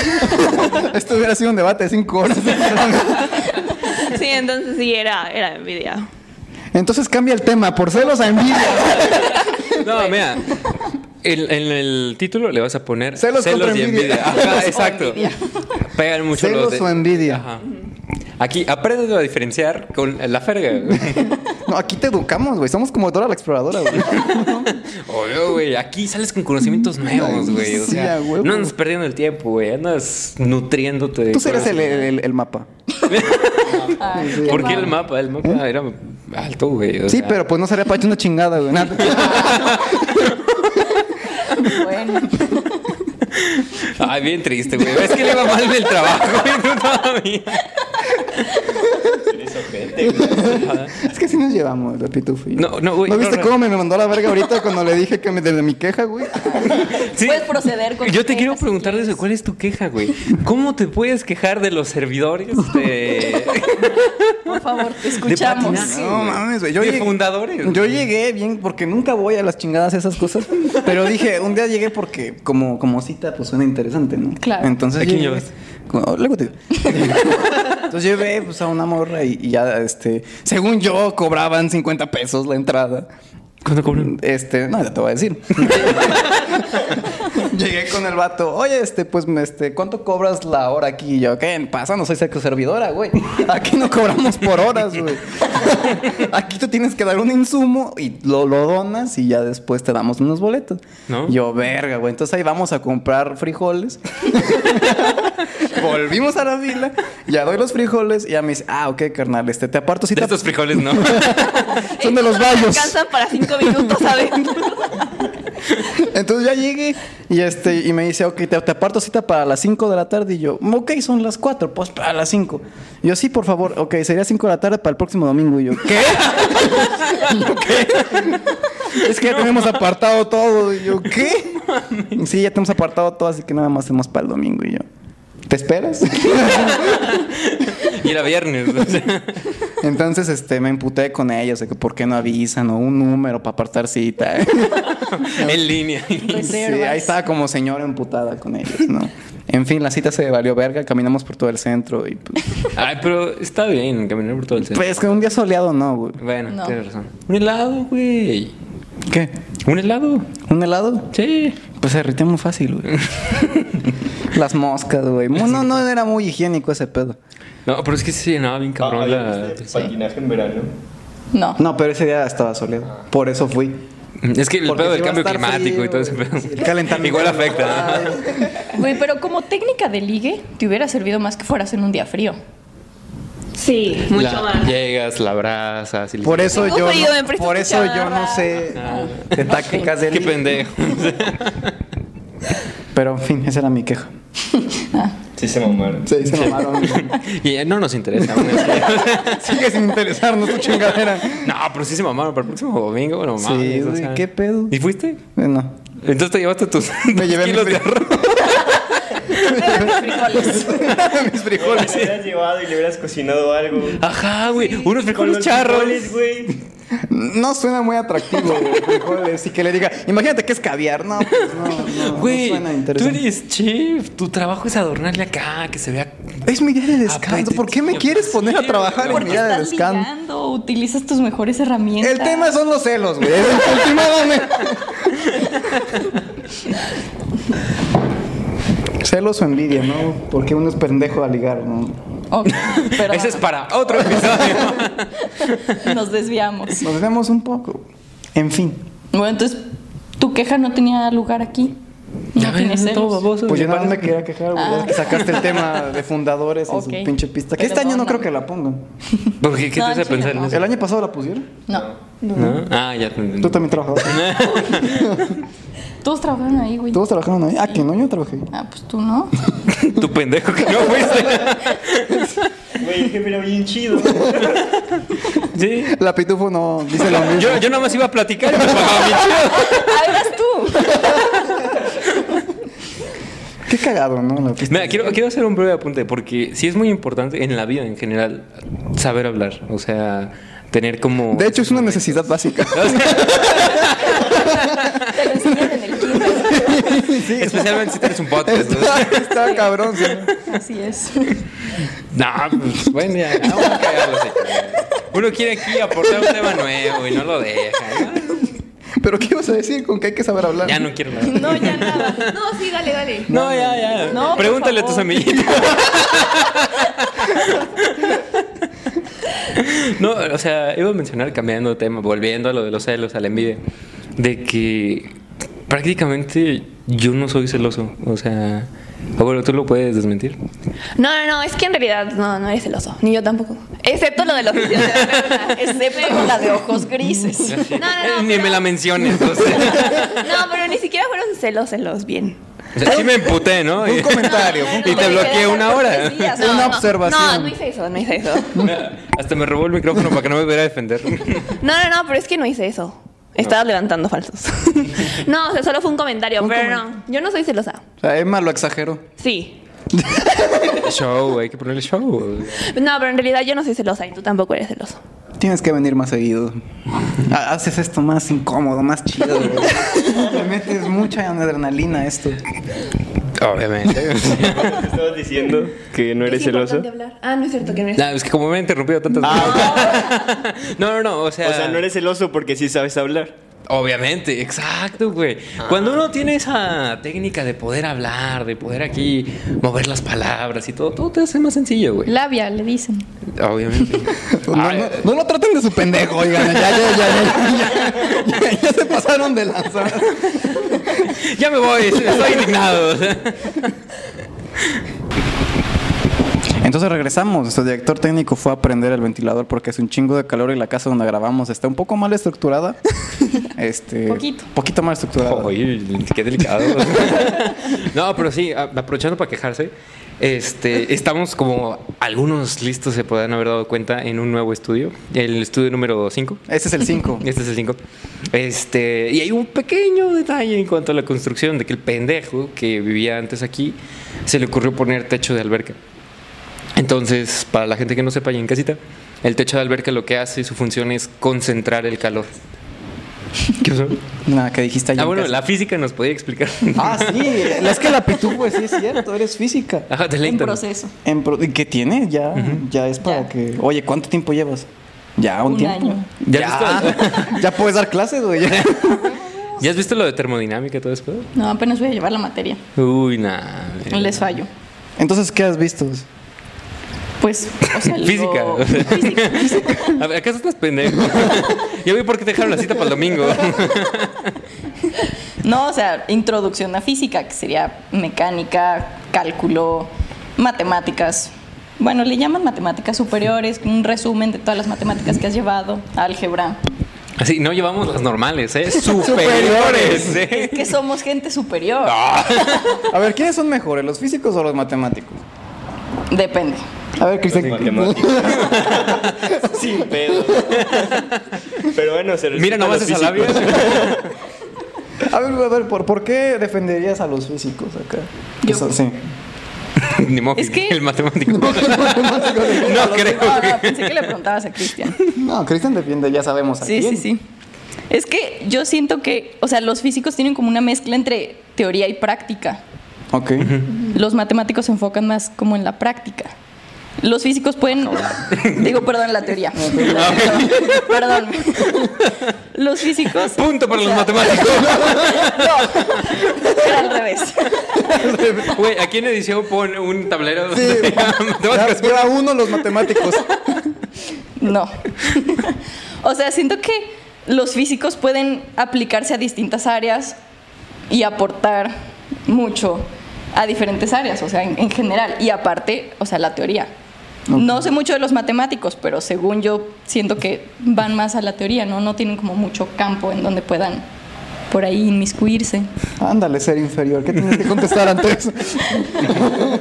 B: Esto hubiera sido un debate de cinco horas.
D: Sí, entonces sí era, era envidia.
B: Entonces cambia el tema, por celos a envidia.
A: No, mira. En, en el título le vas a poner
B: Celos contra
A: y
B: envidia.
A: envidia. Ajá, exacto.
C: envidia.
A: Pegan mucho
B: Celos
A: los de-
B: o envidia.
A: Ajá. Aquí aprendes a diferenciar con la ferga. güey.
B: No, aquí te educamos, güey. Somos como Dora la exploradora, güey.
A: Obvio, güey. Aquí sales con conocimientos nuevos, güey. O sea, no andas perdiendo el tiempo, güey. Andas nutriéndote de
B: Tú eres el, el- el mapa.
C: Ay,
B: Sí.
A: ¿Por qué el mapa? El mapa era alto, güey. o
B: Sí,
A: sea.
B: pero pues no sería para echar una chingada, güey.
C: Bueno,
A: Ay, bien triste, güey. Es que le va mal en el trabajo, güey. No
B: Es que sí nos llevamos, la pitufo y yo.
A: No, no, güey,
B: ¿No viste
A: no, no.
B: cómo me mandó a la verga ahorita cuando le dije que me, desde mi queja, güey?
A: Sí.
C: Puedes proceder con
A: Yo
C: tu
A: te quiero
C: queja si
A: preguntar de eso.
C: quieres.
A: ¿Cuál es tu queja, güey? ¿Cómo te puedes quejar de los servidores de,
C: por favor, te
A: de
C: escuchamos.
A: patinaje,
B: No
A: güey?
B: mames, güey. Yo
A: de
B: llegué-
A: fundadores.
B: Yo llegué bien, porque nunca voy a las chingadas esas cosas. Pero dije, un día llegué porque como, como cita, pues suena interesante, ¿no?
C: Claro.
B: Entonces
A: ¿A quién
B: llegué-
A: llevas?
B: Con- Luego te digo. Entonces llevé pues, a una morra y, y ya, este, según yo, cobraban 50 pesos la entrada.
A: ¿Cuánto cobran?
B: Este, no, ya te voy a decir. Llegué con el vato, oye, este, pues, este, ¿cuánto cobras la hora aquí? Y yo, ¿qué pasa? No soy servidora, güey. Aquí no cobramos por horas, güey. Aquí tú tienes que dar un insumo y lo, lo donas y ya después te damos unos boletos.
A: ¿No?
B: Yo, verga, güey. Entonces ahí vamos a comprar frijoles. Volvimos a la fila, ya doy los frijoles y ya me dice, ah, ok, carnal, este, te aparto
A: De
B: cita.
A: estos frijoles, ¿no?
B: Son de los
D: Me
B: vallos.
D: alcanzan para cinco minutos, ¿sabes?
B: Entonces ya llegué y este y me dice, ok, te, te aparto cita para las 5 de la tarde. Y yo, ok, son las 4, pues para las 5. Y yo, sí, por favor, ok, sería 5 de la tarde para el próximo domingo. Y yo, ¿qué? Yo, ¿qué? Es que ya tenemos apartado todo. Y yo, ¿qué? Y sí, ya tenemos apartado todo, así que nada más hacemos para el domingo. Y yo, ¿te esperas?
A: y era viernes.
B: Entonces, este, me emputé con ellos de que por qué no avisan o un número para apartar cita.
A: en línea.
B: Sí, ahí estaba como señora emputada con ellos, ¿no? En fin, la cita se valió verga, caminamos por todo el centro y pues,
A: Ay, pero está bien caminar por todo el centro.
B: pues que un día soleado no, güey.
A: Bueno,
C: No.
A: tienes razón. Un helado, güey.
B: ¿Qué?
A: ¿Un helado?
B: ¿Un helado?
A: Sí.
B: Pues se derritía muy fácil, güey. Las moscas, güey. No, no era muy higiénico ese pedo.
A: No, pero es que se llenaba bien cabrón la...
E: patinaje en verano.
C: No.
B: No, pero ese día estaba soleado. Por eso fui.
A: Es que el
B: Porque
A: pedo del cambio climático
B: frío,
A: y todo ese pedo.
B: El calentamiento.
A: Igual afecta.
C: Güey, pero como técnica de ligue, te hubiera servido más que fueras en un día frío.
D: Sí, mucho
A: La-
D: más.
A: Llegas, la abrazas y
B: Por eso yo, no- por eso yo no sé de tácticas de
A: Qué pendejo.
B: Pero en fin, esa era mi queja.
E: Sí se mamaron.
B: Sí, se mamaron.
A: y no nos interesa.
B: Sigue sin interesarnos tu chingadera.
A: no, pero sí se mamaron para el próximo domingo. No
B: Sí,
A: mames. o
B: güey,
A: sea.
B: ¿qué pedo?
A: ¿Y fuiste?
B: Eh, No.
A: Entonces te llevaste tus
B: Me
A: tus
B: llevé
A: kilos de
B: frijoles.
A: arroz.
B: Mis frijoles.
E: Le hubieras llevado y le hubieras cocinado algo.
A: Ajá, güey. Unos frijoles charros.
E: frijoles, güey.
B: No suena muy atractivo, güey, frijoles. Y que le diga, imagínate que es caviar. No, pues no, no,
A: Güey,
B: no suena
A: tú
B: interesante.
A: eres chef. Tu trabajo es adornarle acá, que se vea.
B: Es mi día de descanso. ¿Por qué me quieres poner a trabajar en mi día de
C: estás
B: descanso?
C: ligando, utilizas tus mejores herramientas.
B: El tema son los celos, güey. Últimamente. Celos o envidia, ¿no? Porque uno es pendejo a ligar, ¿no?
C: Ok, perdón.
A: Ese es para otro episodio.
C: Nos desviamos.
B: Nos vemos un poco. En fin.
C: Bueno, entonces, tu queja no tenía lugar aquí. No tienes
A: todo
C: celos.
A: baboso.
B: Pues yo nada más me quería quejar, güey.
C: Ah.
B: que sacaste el tema de fundadores
C: Ok.
B: su pinche pista. Que este año no creo que la pongan.
A: ¿Por qué? ¿Qué
C: No,
A: te hace
C: en
A: pensar en eso?
B: ¿El año pasado la pusieron?
C: No.
A: ¿No? Ah, ya.
B: Tú también trabajabas.
C: Todos trabajaron ahí, güey.
B: Todos trabajaron ahí. Ah, que no, yo trabajé.
C: Ah, pues tú no.
A: Tu pendejo que no fuiste.
E: Güey, el jefe era bien chido.
A: Sí.
B: La pitufo no dice lo mismo.
A: Yo, yo nada más iba a platicar y me pagaba mi chido.
C: Ah, eras tú.
B: Qué cagado, ¿no? La.
A: Mira, quiero, quiero hacer un breve apunte porque sí es muy importante en la vida en general saber hablar. O sea, tener como.
B: De hecho, es una necesidad básica.
C: Te lo enseñan en el kinder.
A: Especialmente si tienes un podcast. ¿no?
B: está, está cabrón, sí.
C: Así es.
A: No, pues bueno, ya, no vamos a cagarlo así. Uno quiere aquí aportar un tema nuevo y no lo deja.
B: Pero ¿qué ibas a decir con que hay que saber hablar?
A: Ya no quiero nada.
C: No, ya nada.
D: No, sí, dale, dale.
A: No, ya, ya.
C: No,
A: Pregúntale a tus amiguitos. no, o sea, iba a mencionar, cambiando de tema, volviendo a lo de los celos, a la envidia, de que prácticamente yo no soy celoso. O sea, ah, bueno, tú lo puedes desmentir.
D: No, no, no, es que en realidad no, no eres celoso. Ni yo tampoco. Excepto lo de los
C: Excepto la de ojos grises.
D: No, no, no.
A: Ni
D: pero-
A: me la menciones. o sea.
D: No, pero ni siquiera fueron celos, celos bien.
A: O sea, sí me emputé, ¿no?
B: Un comentario. un
A: Y te bloqueé una hora.
D: No,
B: Una
D: no,
B: observación.
D: No, no hice eso, no hice eso.
A: Hasta me robó el micrófono para que no me pudiera defender.
D: No, no, no, pero es que no hice eso. Estaba levantando falsos. no, o sea, solo fue un comentario,
B: Un
D: pero no. Yo no soy celosa.
B: O sea, Emma lo exageró.
D: Sí.
A: show, hay que ponerle show.
D: No, pero en realidad yo no soy celosa y tú tampoco eres celoso.
B: Tienes que venir más seguido. Ha- Haces esto más incómodo, más chido. güey. Le metes mucha adrenalina a esto.
A: Obviamente.
E: ¿Te estabas diciendo que no eres celoso?
D: Ah, no es cierto que no eres
A: No, es que como me he interrumpido tantas veces. No, no, no, o sea.
E: O sea, no eres celoso porque sí sabes hablar.
A: Obviamente, exacto, güey. Cuando uno tiene esa técnica de poder hablar, de poder aquí mover las palabras y todo, todo te hace más sencillo, güey.
C: Labia, le dicen.
A: Obviamente.
B: No, no, no lo traten de su pendejo, oigan. Ya, ya, ya, ya, ya, ya, ya se pasaron de lanza.
A: ya me voy, estoy indignado.
B: Entonces regresamos. Nuestro director técnico fue a prender el ventilador porque es un chingo de calor y la casa donde grabamos está un poco mal estructurada. Este,
C: Poquito.
B: Poquito mal estructurada.
A: Oye, qué delicado. no, pero sí, aprovechando para quejarse, este, estamos como algunos listos se podrán haber dado cuenta en un nuevo estudio, el estudio número 5.
B: Ese es el 5.
A: Este es el 5. Este, y hay un pequeño detalle en cuanto a la construcción de que el pendejo que vivía antes aquí se le ocurrió poner techo de alberca. Entonces, para la gente que no sepa y en casita, el techo de alberca lo que hace, su función es concentrar el calor. ¿Qué pasó?
B: Nada, que dijiste allá
A: Ah,
B: en
A: bueno,
B: casa.
A: la física nos podía explicar.
B: Ah, sí. Es que la pitufo, sí es cierto. Eres física.
A: Ajá, de
C: En proceso.
B: En pro- ¿y ¿Qué tiene? Ya, ya es para
C: Ya.
B: que. Oye, ¿cuánto tiempo llevas? Ya, un,
C: Un
B: tiempo.
C: año.
A: ¿Ya
B: Ya, ya puedes dar clases, güey. ya.
A: ¿Ya has visto lo de termodinámica y todo eso?
C: No, apenas voy a llevar la materia.
A: Uy, nah.
C: Les fallo.
B: Entonces, ¿qué has visto?
C: Pues, o sea, lo-
A: Física.
C: Física.
A: A ver, ¿acaso estás pendejo? Ya vi por qué te dejaron la cita para el domingo.
C: No, o sea, introducción a física, que sería mecánica, cálculo, matemáticas. Bueno, le llaman matemáticas superiores, un resumen de todas las matemáticas que has llevado, álgebra.
A: Así, no llevamos las normales, ¿eh? Superiores, ¿eh?
C: Es que somos gente superior.
B: A ver, ¿quiénes son mejores, los físicos o los matemáticos?
C: Depende.
B: A ver, Cristian.
E: Sin pedo. Pero bueno, se
A: Mira
E: a los
A: esa labia.
E: físicos.
B: A ver, a ver, ¿por, por qué defenderías a los físicos acá?
C: Yo.
B: Eso, sí.
A: Ni modo,
C: Es que-
A: el matemático. no creo
C: No,
A: que.
C: no, pensé que le preguntabas a Cristian.
B: No, Cristian defiende, ya sabemos a
C: Sí,
B: quién.
C: sí, sí. Es que yo siento que, o sea, los físicos tienen como una mezcla entre teoría y práctica.
B: Ok.
C: Los matemáticos se enfocan más como en la práctica. Los físicos pueden. Digo, perdón, la teoría. perdón. Los físicos.
A: Punto para
C: o
A: los matemáticos.
C: Era al revés.
A: Güey, aquí en edición pon un tablero.
B: Sí,
A: de
B: lleva uno los matemáticos.
C: No. O sea, siento que los físicos pueden aplicarse a distintas áreas y aportar mucho a diferentes áreas, o sea, en, en general. Y aparte, o sea, la teoría. No sé mucho de los matemáticos, pero según yo siento que van más a la teoría, ¿no? No tienen como mucho campo en donde puedan por ahí inmiscuirse.
B: Ándale, ser inferior. ¿Qué tienes que contestar ante eso?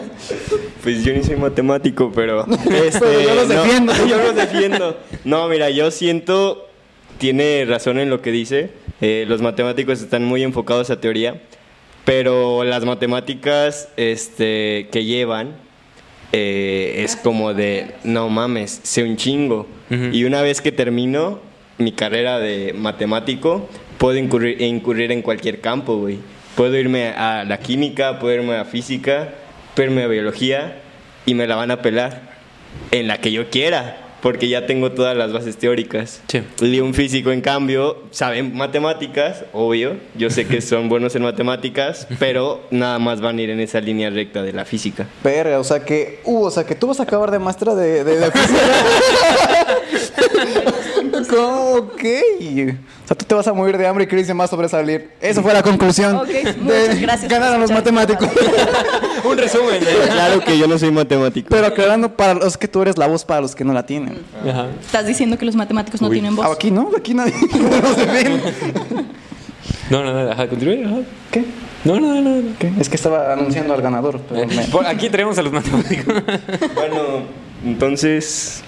E: Pues yo ni soy matemático, pero. Este,
B: Pero yo los
E: no,
B: defiendo.
E: yo los defiendo. No, mira, yo siento. Tiene razón en lo que dice. eh, los matemáticos están muy enfocados a teoría. Pero las matemáticas este, que llevan eh, es como de. No mames, sé un chingo. Y una vez que termino mi carrera de matemático, puedo incurrir, incurrir en cualquier campo, güey. Puedo irme a la química, puedo irme a física, puedo irme a biología y me la van a pelar en la que yo quiera, porque ya tengo todas las bases teóricas.
A: Sí.
E: Y un físico, en cambio, sabe matemáticas, obvio. Yo sé que son buenos en matemáticas, pero nada más van a ir en esa línea recta de la física.
B: Verga, o sea que, uh, o sea que tú vas a acabar de maestra de, de, de física. Ok. O sea, tú te vas a morir de hambre y Cristian va a sobresalir. Esa fue la conclusión.
C: Ok,
B: de
C: muchas gracias
B: Ganaron los matemáticos.
A: Un resumen.
E: Claro que yo no soy matemático.
B: Pero aclarando para los que tú eres la voz para los que no la tienen.
A: Ajá.
C: Estás diciendo que los matemáticos no
A: Uy.
C: tienen voz.
B: Ah, aquí no, aquí nadie no se ven.
A: No, no, no, ajá, continúe. Ajá.
B: ¿Qué?
A: No, no, no, no.
B: ¿Qué? Es que estaba anunciando al ganador. Pero me-
A: Por aquí tenemos a los matemáticos.
E: Bueno, entonces,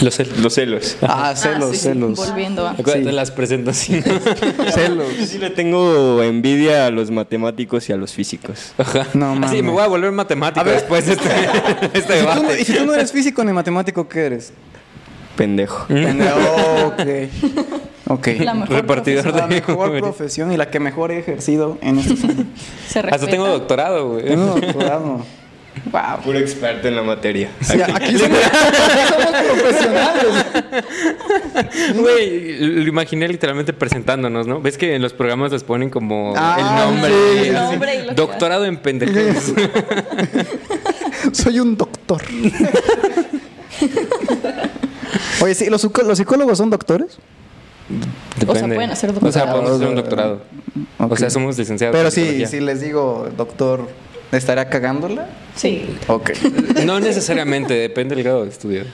A: Los celos.
E: los celos.
B: Ah, celos,
C: sí, sí,
B: celos.
C: Volviendo a.
A: Acuérdate
B: Sí.
A: las presentaciones.
B: Celos.
E: Yo sí le tengo envidia a los matemáticos y a los físicos.
A: Ajá.
B: No mames.
A: me voy a volver matemático
B: A ver.
A: después de este, este
B: ¿Y si, tú, no-
A: debate.
B: y si tú no eres físico ni matemático, ¿qué eres?
E: Pendejo.
B: Oh, ok. Ok.
C: La mejor
A: Repartidor
B: La
A: de
B: mejor
A: Uber.
B: profesión y la que mejor he ejercido en este
C: Se
A: Hasta tengo doctorado, güey.
B: Tengo doctorado.
C: Wow.
E: Puro experto en la materia.
B: Sí, aquí somos, somos profesionales.
A: Güey, lo imaginé literalmente presentándonos, ¿no? ¿Ves que en los programas les ponen como
B: Ah,
A: el nombre?
B: sí,
C: el nombre y lo que
A: Doctorado en pendejadas.
B: Soy un doctor. Oye, sí, ¿los, psicólogos son doctores?
A: Depende.
C: pueden hacer
A: O sea,
C: doctorado.
A: podemos hacer un doctorado. O sea, somos licenciados.
B: Pero sí, si les digo, doctor, ¿estaría cagándola?
C: Sí.
B: Ok.
A: No necesariamente, depende del grado de estudio.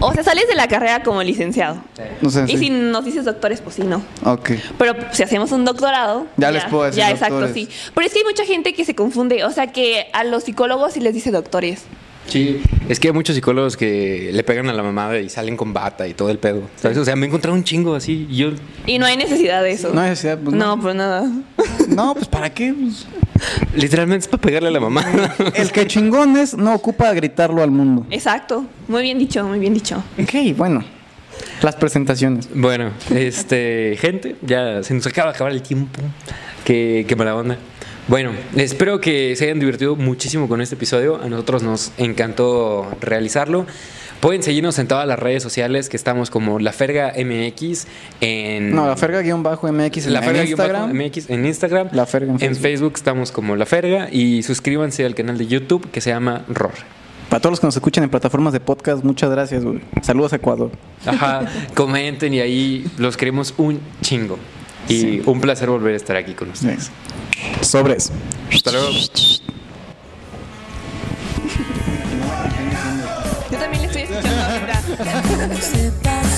D: O sea, sales de la carrera como licenciado.
B: No sé.
D: Y si nos dices doctores, pues sí, no.
B: Ok.
D: Pero si hacemos un doctorado.
B: Ya les puedo decir
D: Ya,
B: doctores.
D: exacto, sí. Pero es que hay mucha gente que se confunde. O sea, que a los psicólogos sí les dice doctores.
A: Sí. Es que hay muchos psicólogos que le pegan a la mamada y salen con bata y todo el pedo. ¿Sabes? O sea, me he encontrado un chingo así. y yo.
D: Y no hay necesidad de eso.
B: No hay necesidad, pues,
D: no.
B: no.
D: pues nada.
B: No, pues ¿para qué? Pues,
A: Literalmente es para pegarle a la mamada.
B: el que chingón es no ocupa gritarlo al mundo.
D: Exacto. Muy bien dicho, muy bien dicho.
B: Ok, bueno. Las presentaciones.
A: Bueno, este, gente, ya se nos acaba de acabar el tiempo. Qué, qué mala onda. Bueno, espero que se hayan divertido muchísimo con este episodio. A nosotros nos encantó realizarlo. Pueden seguirnos en todas las redes sociales que estamos como La Ferga MX en...
B: No, la ferga-mx en,
A: La
B: en
A: Ferga
B: Instagram.
A: MX en Instagram.
B: La Ferga en. Facebook
A: estamos como La Ferga y suscríbanse al canal de YouTube que se llama ROR.
B: Para todos los que nos escuchan en plataformas de podcast, muchas gracias, güey. Saludos a Ecuador.
A: Ajá, comenten y ahí los queremos un chingo. Y un placer volver a estar aquí con ustedes.
B: Sobres.
A: Hasta luego.
D: Yo también le estoy escuchando ahorita.